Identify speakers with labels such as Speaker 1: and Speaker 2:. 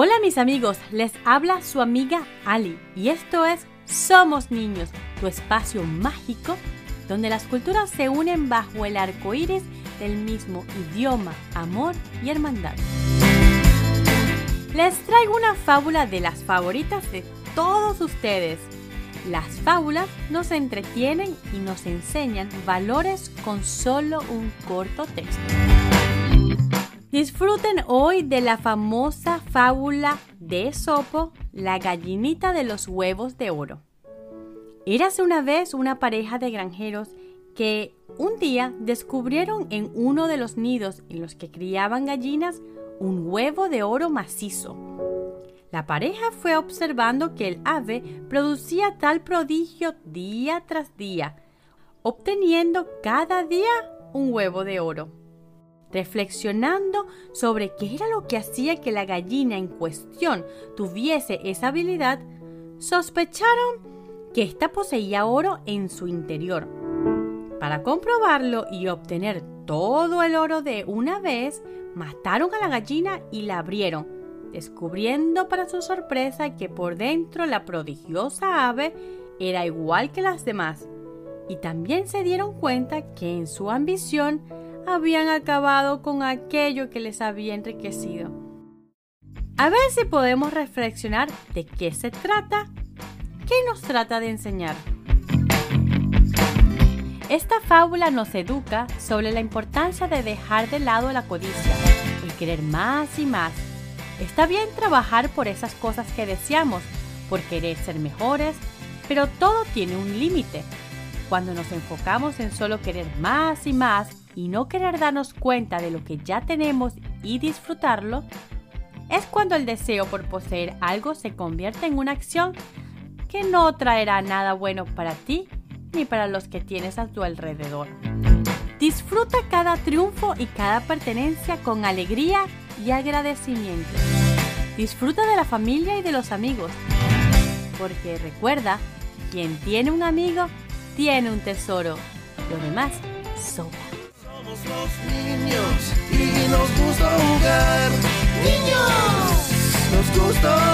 Speaker 1: Hola mis amigos, les habla su amiga Ali y esto es Somos Niños, tu espacio mágico donde las culturas se unen bajo el arco iris del mismo idioma, amor y hermandad. Les traigo una fábula de las favoritas de todos ustedes. Las fábulas nos entretienen y nos enseñan valores con solo un corto texto. Disfruten hoy de la famosa fábula de Esopo, la gallinita de los huevos de oro. Érase una vez una pareja de granjeros que un día descubrieron en uno de los nidos en los que criaban gallinas un huevo de oro macizo. La pareja fue observando que el ave producía tal prodigio día tras día, obteniendo cada día un huevo de oro reflexionando sobre qué era lo que hacía que la gallina en cuestión tuviese esa habilidad, sospecharon que ésta poseía oro en su interior. Para comprobarlo y obtener todo el oro de una vez, mataron a la gallina y la abrieron, descubriendo para su sorpresa que por dentro la prodigiosa ave era igual que las demás. Y también se dieron cuenta que en su ambición habían acabado con aquello que les había enriquecido. A ver si podemos reflexionar de qué se trata, qué nos trata de enseñar. Esta fábula nos educa sobre la importancia de dejar de lado la codicia, el querer más y más. Está bien trabajar por esas cosas que deseamos, por querer ser mejores, pero todo tiene un límite. Cuando nos enfocamos en solo querer más y más, y no querer darnos cuenta de lo que ya tenemos y disfrutarlo, es cuando el deseo por poseer algo se convierte en una acción que no traerá nada bueno para ti ni para los que tienes a tu alrededor. Disfruta cada triunfo y cada pertenencia con alegría y agradecimiento. Disfruta de la familia y de los amigos, porque recuerda, quien tiene un amigo, tiene un tesoro. Lo demás sobra
Speaker 2: los niños y nos gusta jugar. Niños, nos gusta jugar.